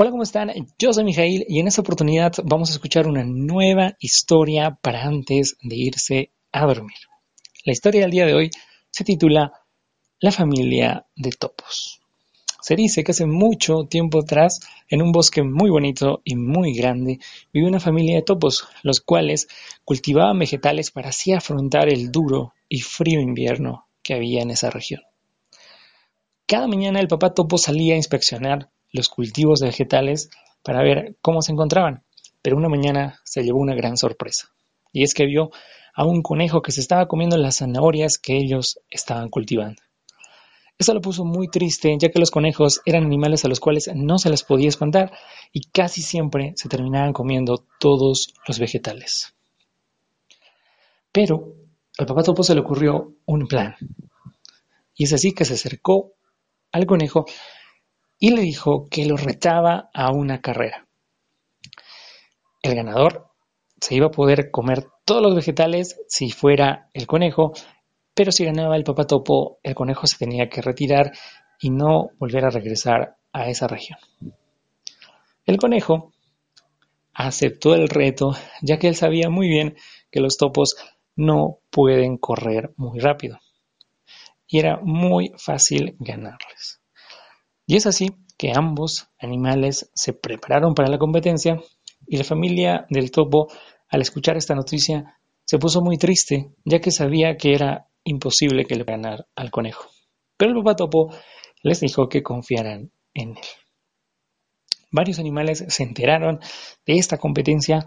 Hola, ¿cómo están? Yo soy Mijail y en esta oportunidad vamos a escuchar una nueva historia para antes de irse a dormir. La historia del día de hoy se titula La familia de topos. Se dice que hace mucho tiempo atrás, en un bosque muy bonito y muy grande, vivía una familia de topos, los cuales cultivaban vegetales para así afrontar el duro y frío invierno que había en esa región. Cada mañana el papá topo salía a inspeccionar los cultivos vegetales para ver cómo se encontraban, pero una mañana se llevó una gran sorpresa, y es que vio a un conejo que se estaba comiendo las zanahorias que ellos estaban cultivando. Eso lo puso muy triste, ya que los conejos eran animales a los cuales no se les podía espantar y casi siempre se terminaban comiendo todos los vegetales. Pero al papá topo se le ocurrió un plan. Y es así que se acercó al conejo y le dijo que lo retaba a una carrera. El ganador se iba a poder comer todos los vegetales si fuera el conejo, pero si ganaba el papá topo, el conejo se tenía que retirar y no volver a regresar a esa región. El conejo aceptó el reto, ya que él sabía muy bien que los topos no pueden correr muy rápido. Y era muy fácil ganarles. Y es así que ambos animales se prepararon para la competencia y la familia del topo, al escuchar esta noticia, se puso muy triste, ya que sabía que era imposible que le ganara al conejo. Pero el papá topo les dijo que confiaran en él. Varios animales se enteraron de esta competencia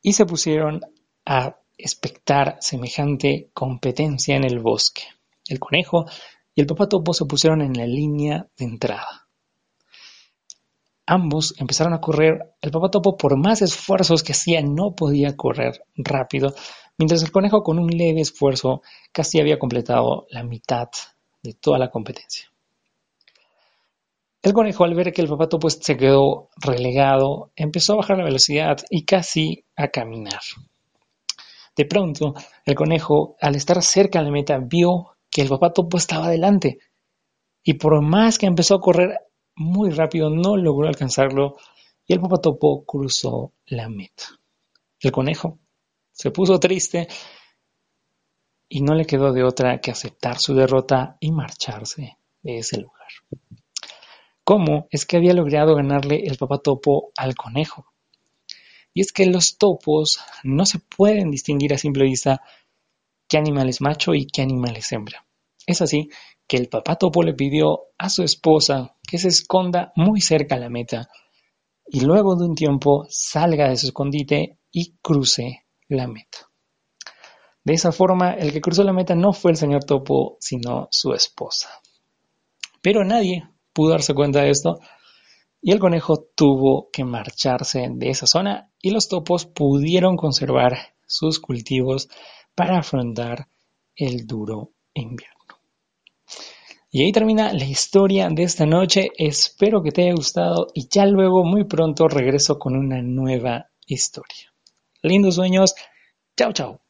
y se pusieron a expectar semejante competencia en el bosque. El conejo y el papá topo se pusieron en la línea de entrada. Ambos empezaron a correr. El papá topo, por más esfuerzos que hacía, no podía correr rápido, mientras el conejo, con un leve esfuerzo, casi había completado la mitad de toda la competencia. El conejo, al ver que el papá topo se quedó relegado, empezó a bajar la velocidad y casi a caminar. De pronto, el conejo, al estar cerca de la meta, vio que el papá topo estaba delante. Y por más que empezó a correr muy rápido, no logró alcanzarlo y el papá topo cruzó la meta. El conejo se puso triste y no le quedó de otra que aceptar su derrota y marcharse de ese lugar. ¿Cómo es que había logrado ganarle el papá topo al conejo? Y es que los topos no se pueden distinguir a simple vista qué animal es macho y qué animal es hembra. Es así que el papá topo le pidió a su esposa que se esconda muy cerca a la meta y luego de un tiempo salga de su escondite y cruce la meta. De esa forma, el que cruzó la meta no fue el señor topo, sino su esposa. Pero nadie pudo darse cuenta de esto y el conejo tuvo que marcharse de esa zona y los topos pudieron conservar sus cultivos para afrontar el duro invierno. Y ahí termina la historia de esta noche. Espero que te haya gustado y ya luego muy pronto regreso con una nueva historia. Lindos sueños. Chao, chao.